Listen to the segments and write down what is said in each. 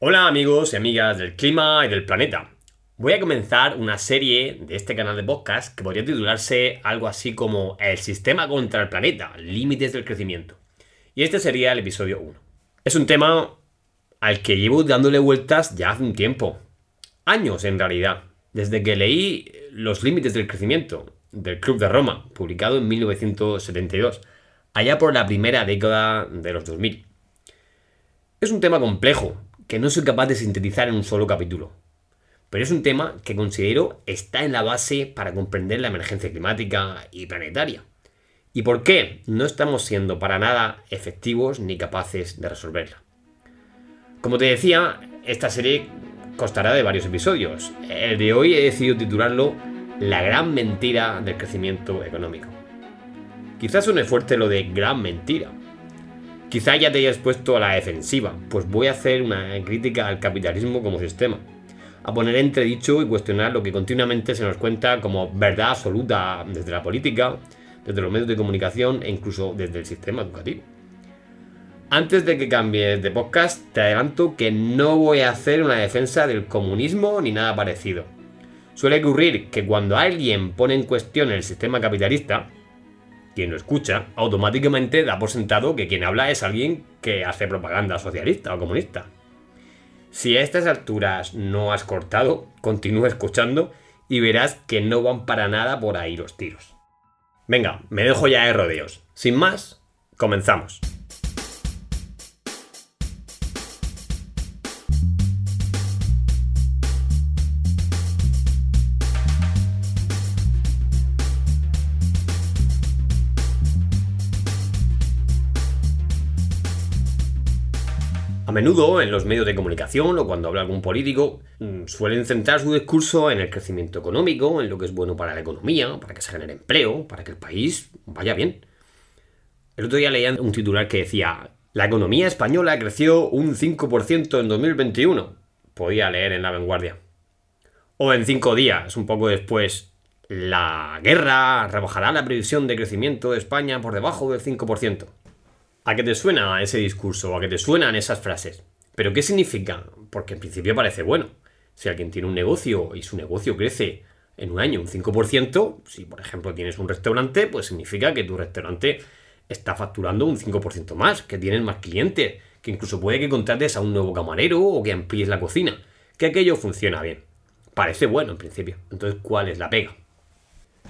Hola amigos y amigas del clima y del planeta. Voy a comenzar una serie de este canal de podcast que podría titularse algo así como El sistema contra el planeta, límites del crecimiento. Y este sería el episodio 1. Es un tema al que llevo dándole vueltas ya hace un tiempo. Años en realidad. Desde que leí Los límites del crecimiento del Club de Roma, publicado en 1972, allá por la primera década de los 2000. Es un tema complejo, que no soy capaz de sintetizar en un solo capítulo. Pero es un tema que considero está en la base para comprender la emergencia climática y planetaria. ¿Y por qué no estamos siendo para nada efectivos ni capaces de resolverla? Como te decía, esta serie constará de varios episodios. El de hoy he decidido titularlo La gran mentira del crecimiento económico. Quizás suene fuerte lo de gran mentira, Quizá ya te hayas puesto a la defensiva, pues voy a hacer una crítica al capitalismo como sistema, a poner entredicho y cuestionar lo que continuamente se nos cuenta como verdad absoluta desde la política, desde los medios de comunicación e incluso desde el sistema educativo. Antes de que cambies de podcast, te adelanto que no voy a hacer una defensa del comunismo ni nada parecido. Suele ocurrir que cuando alguien pone en cuestión el sistema capitalista, quien lo escucha automáticamente da por sentado que quien habla es alguien que hace propaganda socialista o comunista. Si a estas alturas no has cortado, continúa escuchando y verás que no van para nada por ahí los tiros. Venga, me dejo ya de rodeos. Sin más, comenzamos. Menudo en los medios de comunicación o cuando habla algún político mm, suelen centrar su discurso en el crecimiento económico, en lo que es bueno para la economía, para que se genere empleo, para que el país vaya bien. El otro día leía un titular que decía, la economía española creció un 5% en 2021. Podía leer en la vanguardia. O en cinco días, un poco después, la guerra rebajará la previsión de crecimiento de España por debajo del 5%. ¿A qué te suena ese discurso? ¿A qué te suenan esas frases? ¿Pero qué significa? Porque en principio parece bueno. Si alguien tiene un negocio y su negocio crece en un año un 5%, si por ejemplo tienes un restaurante, pues significa que tu restaurante está facturando un 5% más, que tienes más clientes, que incluso puede que contrates a un nuevo camarero o que amplíes la cocina, que aquello funciona bien. Parece bueno en principio. Entonces, ¿cuál es la pega?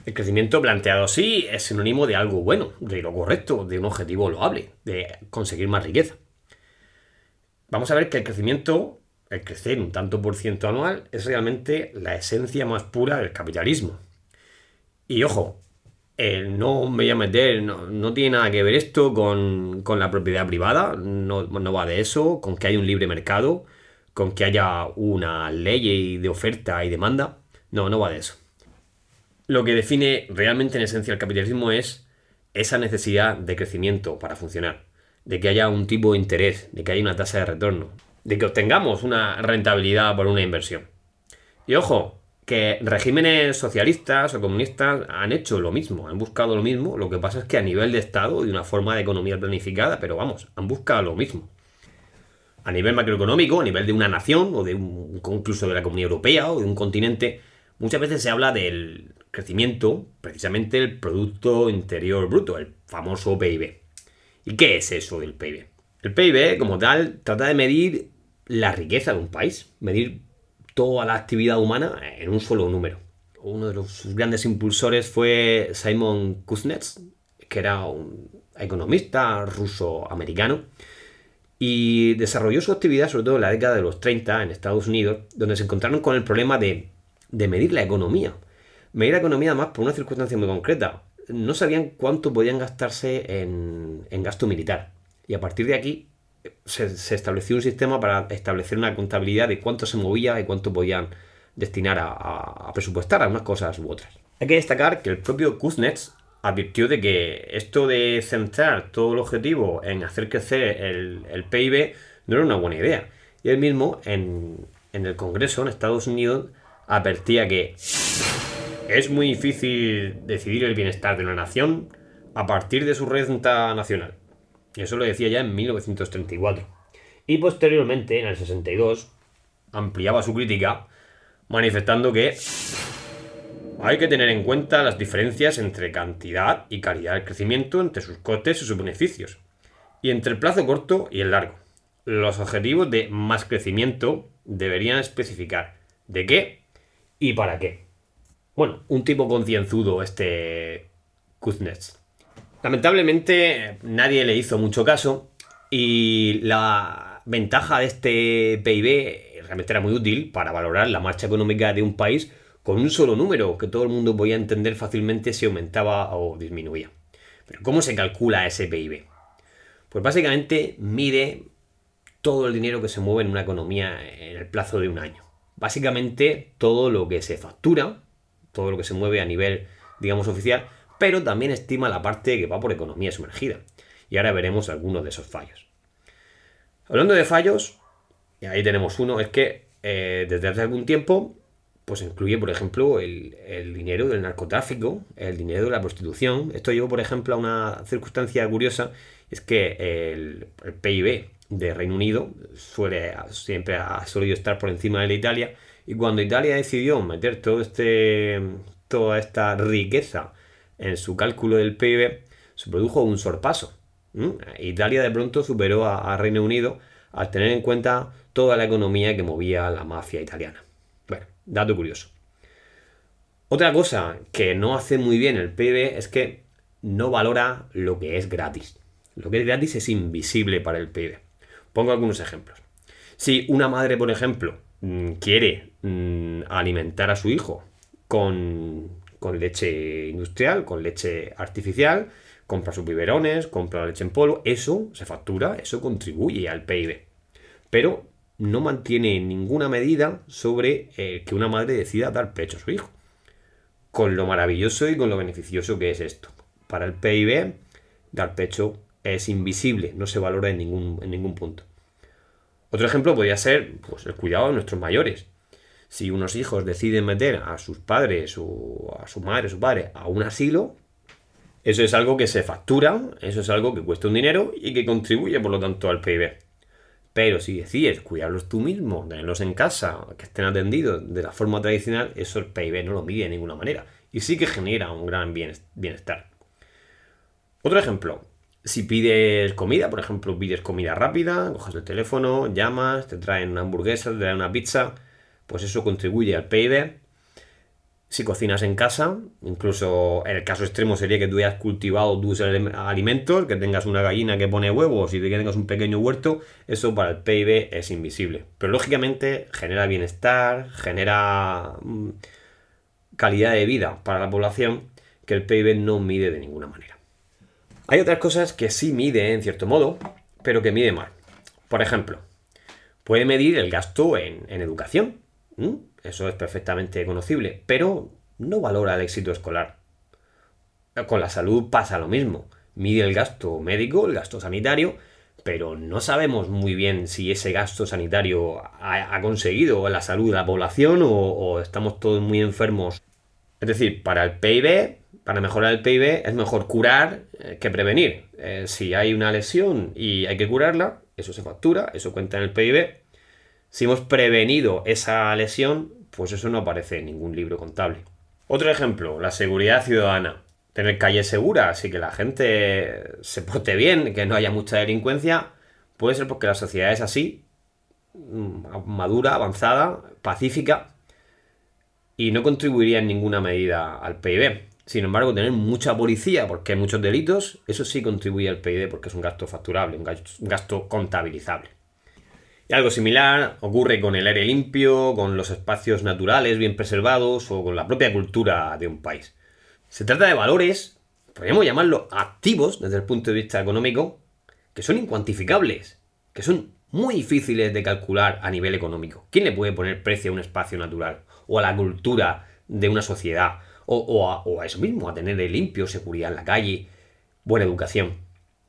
El crecimiento planteado así es sinónimo de algo bueno, de lo correcto, de un objetivo loable, de conseguir más riqueza. Vamos a ver que el crecimiento, el crecer un tanto por ciento anual, es realmente la esencia más pura del capitalismo. Y ojo, no me voy a meter, no, tiene nada que ver esto con, la propiedad privada, no, no va de eso, con que haya un libre mercado, con que haya una ley de oferta y demanda. No, no va de eso lo que define realmente en esencia el capitalismo es esa necesidad de crecimiento para funcionar, de que haya un tipo de interés, de que haya una tasa de retorno, de que obtengamos una rentabilidad por una inversión. Y ojo, que regímenes socialistas o comunistas han hecho lo mismo, han buscado lo mismo, lo que pasa es que a nivel de Estado, de una forma de economía planificada, pero vamos, han buscado lo mismo. A nivel macroeconómico, a nivel de una nación, o de un, incluso de la Comunidad Europea, o de un continente, muchas veces se habla del crecimiento, precisamente el Producto Interior Bruto, el famoso PIB. ¿Y qué es eso del PIB? El PIB, como tal, trata de medir la riqueza de un país, medir toda la actividad humana en un solo número. Uno de los grandes impulsores fue Simon Kuznets, que era un economista ruso-americano, y desarrolló su actividad sobre todo en la década de los 30 en Estados Unidos, donde se encontraron con el problema de, de medir la economía medir la economía además por una circunstancia muy concreta. No sabían cuánto podían gastarse en, gasto militar. Y a partir de aquí se, estableció un sistema para establecer una contabilidad de cuánto se movía y cuánto podían destinar a, presupuestar a unas cosas u otras. Hay que destacar que el propio Kuznets advirtió de que esto de centrar todo el objetivo en hacer crecer el, PIB no era una buena idea. Y él mismo en, en el Congreso en Estados Unidos advertía que es muy difícil decidir el bienestar de una nación a partir de su renta nacional. Eso lo decía ya en 1934. Y posteriormente, en el 62, ampliaba su crítica manifestando que hay que tener en cuenta las diferencias entre cantidad y calidad del crecimiento, entre sus costes y sus beneficios, y entre el plazo corto y el largo. Los objetivos de más crecimiento deberían especificar de qué y para qué. Bueno, un tipo concienzudo este Kuznets. Lamentablemente nadie le hizo mucho caso y la ventaja de este PIB realmente era muy útil para valorar la marcha económica de un país con un solo número que todo el mundo podía entender fácilmente si aumentaba o disminuía. Pero ¿cómo se calcula ese PIB? Pues básicamente mide todo el dinero que se mueve en una economía en el plazo de un año. Básicamente todo lo que se factura, todo lo que se mueve a nivel, digamos, oficial, pero también estima la parte que va por economía sumergida. Y ahora veremos algunos de esos fallos. Hablando de fallos, y ahí tenemos uno, es que eh, desde hace algún tiempo pues incluye, por ejemplo, el, dinero del narcotráfico, el dinero de la prostitución. Esto llevó, por ejemplo, a una circunstancia curiosa, es que el, PIB de Reino Unido suele, siempre ha solido estar por encima de la Italia, y cuando Italia decidió meter este, toda esta riqueza en su cálculo del PIB, se produjo un sorpaso. Italia de pronto superó a Reino Unido al tener en cuenta toda la economía que movía la mafia italiana. Dato curioso. Otra cosa que no hace muy bien el PIB es que no valora lo que es gratis. Lo que es gratis es invisible para el PIB. Pongo algunos ejemplos. Si una madre, por ejemplo, quiere mm, alimentar a su hijo con, con leche industrial, con leche artificial, compra sus biberones, compra leche en polvo, eso se factura, eso contribuye al PIB. Pero no mantiene ninguna medida sobre eh, que una madre decida dar pecho a su hijo. Con lo maravilloso y con lo beneficioso que es esto. Para el PIB, dar pecho es invisible, no se valora en ningún, en ningún punto. Otro ejemplo podría ser pues, el cuidado de nuestros mayores. Si unos hijos deciden meter a sus padres o a su madre o su padre a un asilo, eso es algo que se factura, eso es algo que cuesta un dinero y que contribuye por lo tanto al PIB. Pero si decides cuidarlos tú mismo, tenerlos en casa, que estén atendidos de la forma tradicional, eso el PIB no lo mide de ninguna manera. Y sí que genera un gran bienestar. Otro ejemplo, si pides comida, por ejemplo, pides comida rápida, coges el teléfono, llamas, te traen una hamburguesa, te traen una pizza, pues eso contribuye al PIB si cocinas en casa, incluso en el caso extremo sería que tú hayas cultivado tus alimentos, que tengas una gallina que pone huevos y que tengas un pequeño huerto, eso para el PIB es invisible. Pero lógicamente genera bienestar, genera mm, calidad de vida para la población que el PIB no mide de ninguna manera. Hay otras cosas que sí mide en cierto modo, pero que mide mal. Por ejemplo, puede medir el gasto en, educación eso es perfectamente conocible, pero no valora el éxito escolar. Con la salud pasa lo mismo. Mide el gasto médico, el gasto sanitario, pero no sabemos muy bien si ese gasto sanitario ha, conseguido la salud de la población o, estamos todos muy enfermos. Es decir, para el PIB, para mejorar el PIB, es mejor curar eh, que prevenir. Eh, si hay una lesión y hay que curarla, eso se factura, eso cuenta en el PIB. Si hemos prevenido esa lesión, pues eso no aparece en ningún libro contable. Otro ejemplo, la seguridad ciudadana. Tener calles seguras y que la gente se porte bien, que no haya mucha delincuencia, puede ser porque la sociedad es así, mm, madura, avanzada, pacífica, y no contribuiría en ninguna medida al PIB. Sin embargo, tener mucha policía porque hay muchos delitos, eso sí contribuye al PIB porque es un gasto facturable, un gasto contabilizable. Y algo similar ocurre con el aire limpio, con los espacios naturales bien preservados o con la propia cultura de un país. Se trata de valores, podríamos llamarlo activos desde el punto de vista económico, que son incuantificables, que son muy difíciles de calcular a nivel económico. ¿Quién le puede poner precio a un espacio natural o a la cultura de una sociedad o, a, a eso mismo, a tener limpio, seguridad en la calle, buena educación?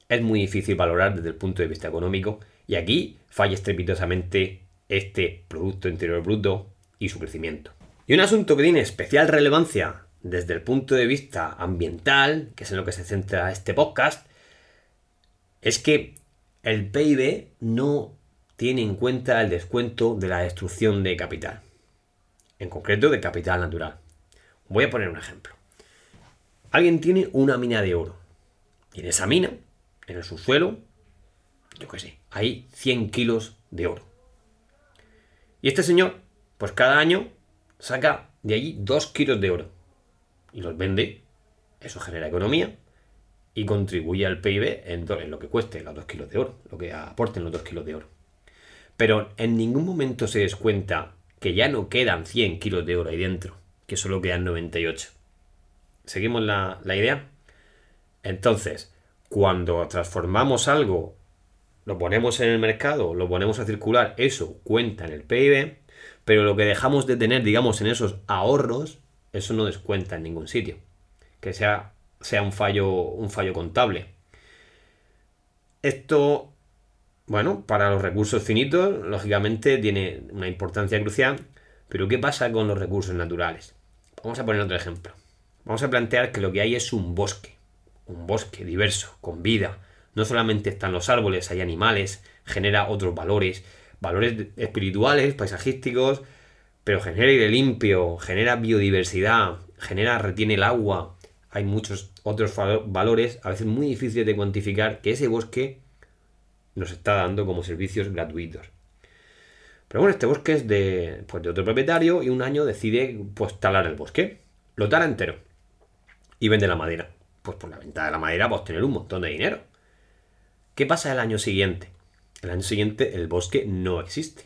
Es muy difícil valorar desde el punto de vista económico y aquí falla estrepitosamente este Producto Interior Bruto y su crecimiento. Y un asunto que tiene especial relevancia desde el punto de vista ambiental, que es en lo que se centra este podcast, es que el PIB no tiene en cuenta el descuento de la destrucción de capital, en concreto de capital natural. Voy a poner un ejemplo. Alguien tiene una mina de oro y en esa mina, en el subsuelo, yo qué sé, hay 100 kilos de oro. Y este señor, pues cada año saca de allí 2 kilos de oro y los vende. Eso genera economía y contribuye al PIB en, lo que cueste los 2 kilos de oro, lo que aporten los 2 kilos de oro. Pero en ningún momento se descuenta que ya no quedan 100 kilos de oro ahí dentro, que solo quedan 98. ¿Seguimos la, la idea? Entonces, cuando transformamos algo, lo ponemos en el mercado, lo ponemos a circular, eso cuenta en el PIB, pero lo que dejamos de tener, digamos, en esos ahorros, eso no descuenta en ningún sitio. Que sea, sea un, fallo, un fallo contable. Esto, bueno, para los recursos finitos, lógicamente tiene una importancia crucial, pero ¿qué pasa con los recursos naturales? Vamos a poner otro ejemplo. Vamos a plantear que lo que hay es un bosque, un bosque diverso, con vida. No solamente están los árboles, hay animales, genera otros valores, valores espirituales, paisajísticos, pero genera aire limpio, genera biodiversidad, genera, retiene el agua. Hay muchos otros valores, a veces muy difíciles de cuantificar, que ese bosque nos está dando como servicios gratuitos. Pero bueno, este bosque es de, pues, de otro propietario y un año decide pues talar el bosque. Lo tala entero. Y vende la madera. Pues por la venta de la madera pues tener un montón de dinero. ¿Qué pasa el año siguiente? El año siguiente el bosque no existe.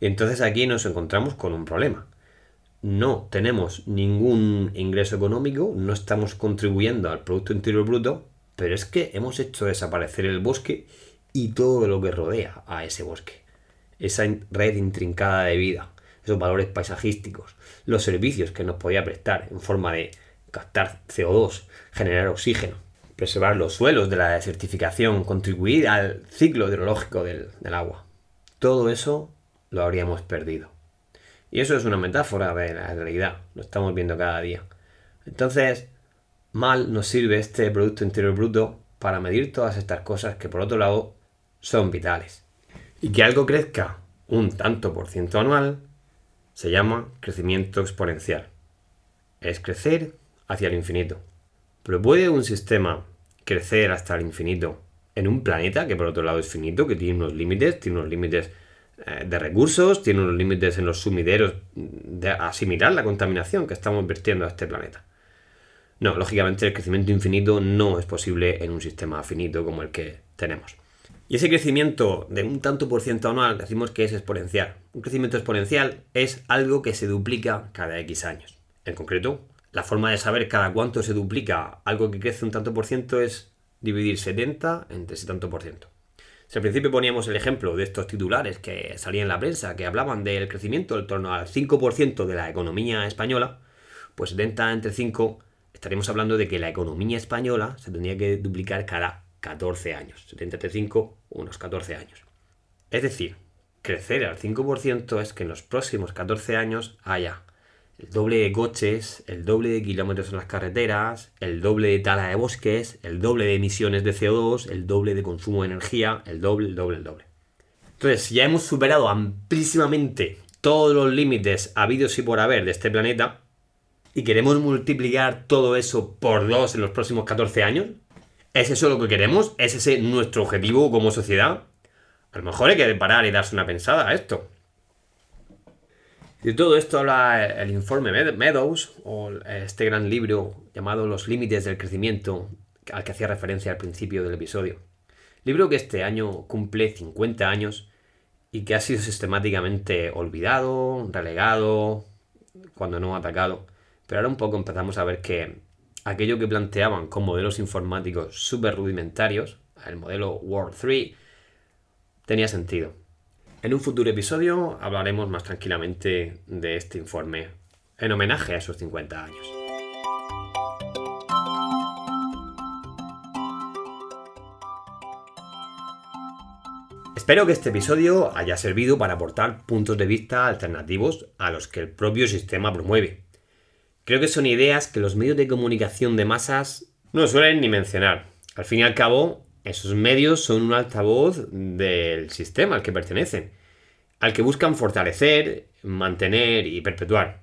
Entonces aquí nos encontramos con un problema. No tenemos ningún ingreso económico, no estamos contribuyendo al Producto Interior Bruto, pero es que hemos hecho desaparecer el bosque y todo lo que rodea a ese bosque. Esa red intrincada de vida, esos valores paisajísticos, los servicios que nos podía prestar en forma de captar CO2, generar oxígeno, preservar los suelos de la desertificación, contribuir al ciclo hidrológico del, agua. Todo eso lo habríamos perdido. Y eso es una metáfora de la realidad, lo estamos viendo cada día. Entonces, mal nos sirve este Producto Interior Bruto para medir todas estas cosas que por otro lado son vitales. Y que algo crezca un tanto por ciento anual se llama crecimiento exponencial. Es crecer hacia el infinito. Pero ¿puede un sistema crecer hasta el infinito en un planeta que por otro lado es finito, que tiene unos límites, tiene unos límites eh, de recursos, tiene unos límites en los sumideros de asimilar la contaminación que estamos vertiendo a este planeta? No, lógicamente el crecimiento infinito no es posible en un sistema finito como el que tenemos. Y ese crecimiento de un tanto por ciento anual decimos que es exponencial. Un crecimiento exponencial es algo que se duplica cada X años. En concreto, la forma de saber cada cuánto se duplica algo que crece un tanto por ciento es dividir 70 entre ese tanto por ciento. Si al principio poníamos el ejemplo de estos titulares que salían en la prensa, que hablaban del crecimiento en torno al 5% de la economía española, pues 70 entre 5 estaríamos hablando de que la economía española se tendría que duplicar cada 14 años. 70 entre 5, unos 14 años. Es decir, crecer al 5% es que en los próximos 14 años haya el doble de coches, el doble de kilómetros en las carreteras, el doble de tala de bosques, el doble de emisiones de CO2, el doble de consumo de energía, el doble, el doble, el doble. Entonces, ya hemos superado amplísimamente todos los límites habidos y por haber de este planeta y queremos multiplicar todo eso por dos en los próximos 14 años. ¿Es eso lo que queremos? ¿Es ese nuestro objetivo como sociedad? A lo mejor hay que parar y darse una pensada a esto. De todo esto habla el informe Meadows, o este gran libro llamado Los límites del crecimiento, al que hacía referencia al principio del episodio. Libro que este año cumple 50 años y que ha sido sistemáticamente olvidado, relegado, cuando no atacado. Pero ahora un poco empezamos a ver que aquello que planteaban con modelos informáticos súper rudimentarios, el modelo World 3, tenía sentido. En un futuro episodio hablaremos más tranquilamente de este informe en homenaje a esos 50 años. Espero que este episodio haya servido para aportar puntos de vista alternativos a los que el propio sistema promueve. Creo que son ideas que los medios de comunicación de masas no suelen ni mencionar. Al fin y al cabo, Esos medios son un altavoz del sistema al que pertenecen, al que buscan fortalecer, mantener y perpetuar.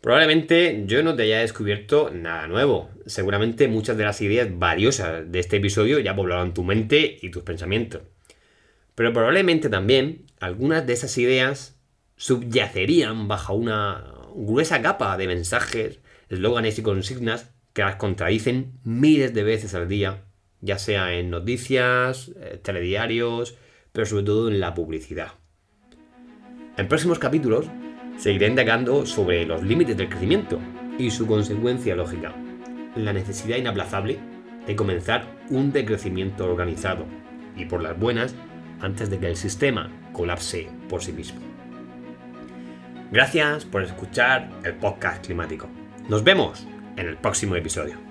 Probablemente yo no te haya descubierto nada nuevo. Seguramente muchas de las ideas valiosas de este episodio ya poblaron tu mente y tus pensamientos. Pero probablemente también algunas de esas ideas subyacerían bajo una gruesa capa de mensajes, eslóganes y consignas que las contradicen miles de veces al día, ya sea en noticias, eh, telediarios, pero sobre todo en la publicidad. En próximos capítulos seguiré indagando sobre los límites del crecimiento y su consecuencia lógica, la necesidad inaplazable de comenzar un decrecimiento organizado y por las buenas antes de que el sistema colapse por sí mismo. Gracias por escuchar el podcast climático. Nos vemos en el próximo episodio.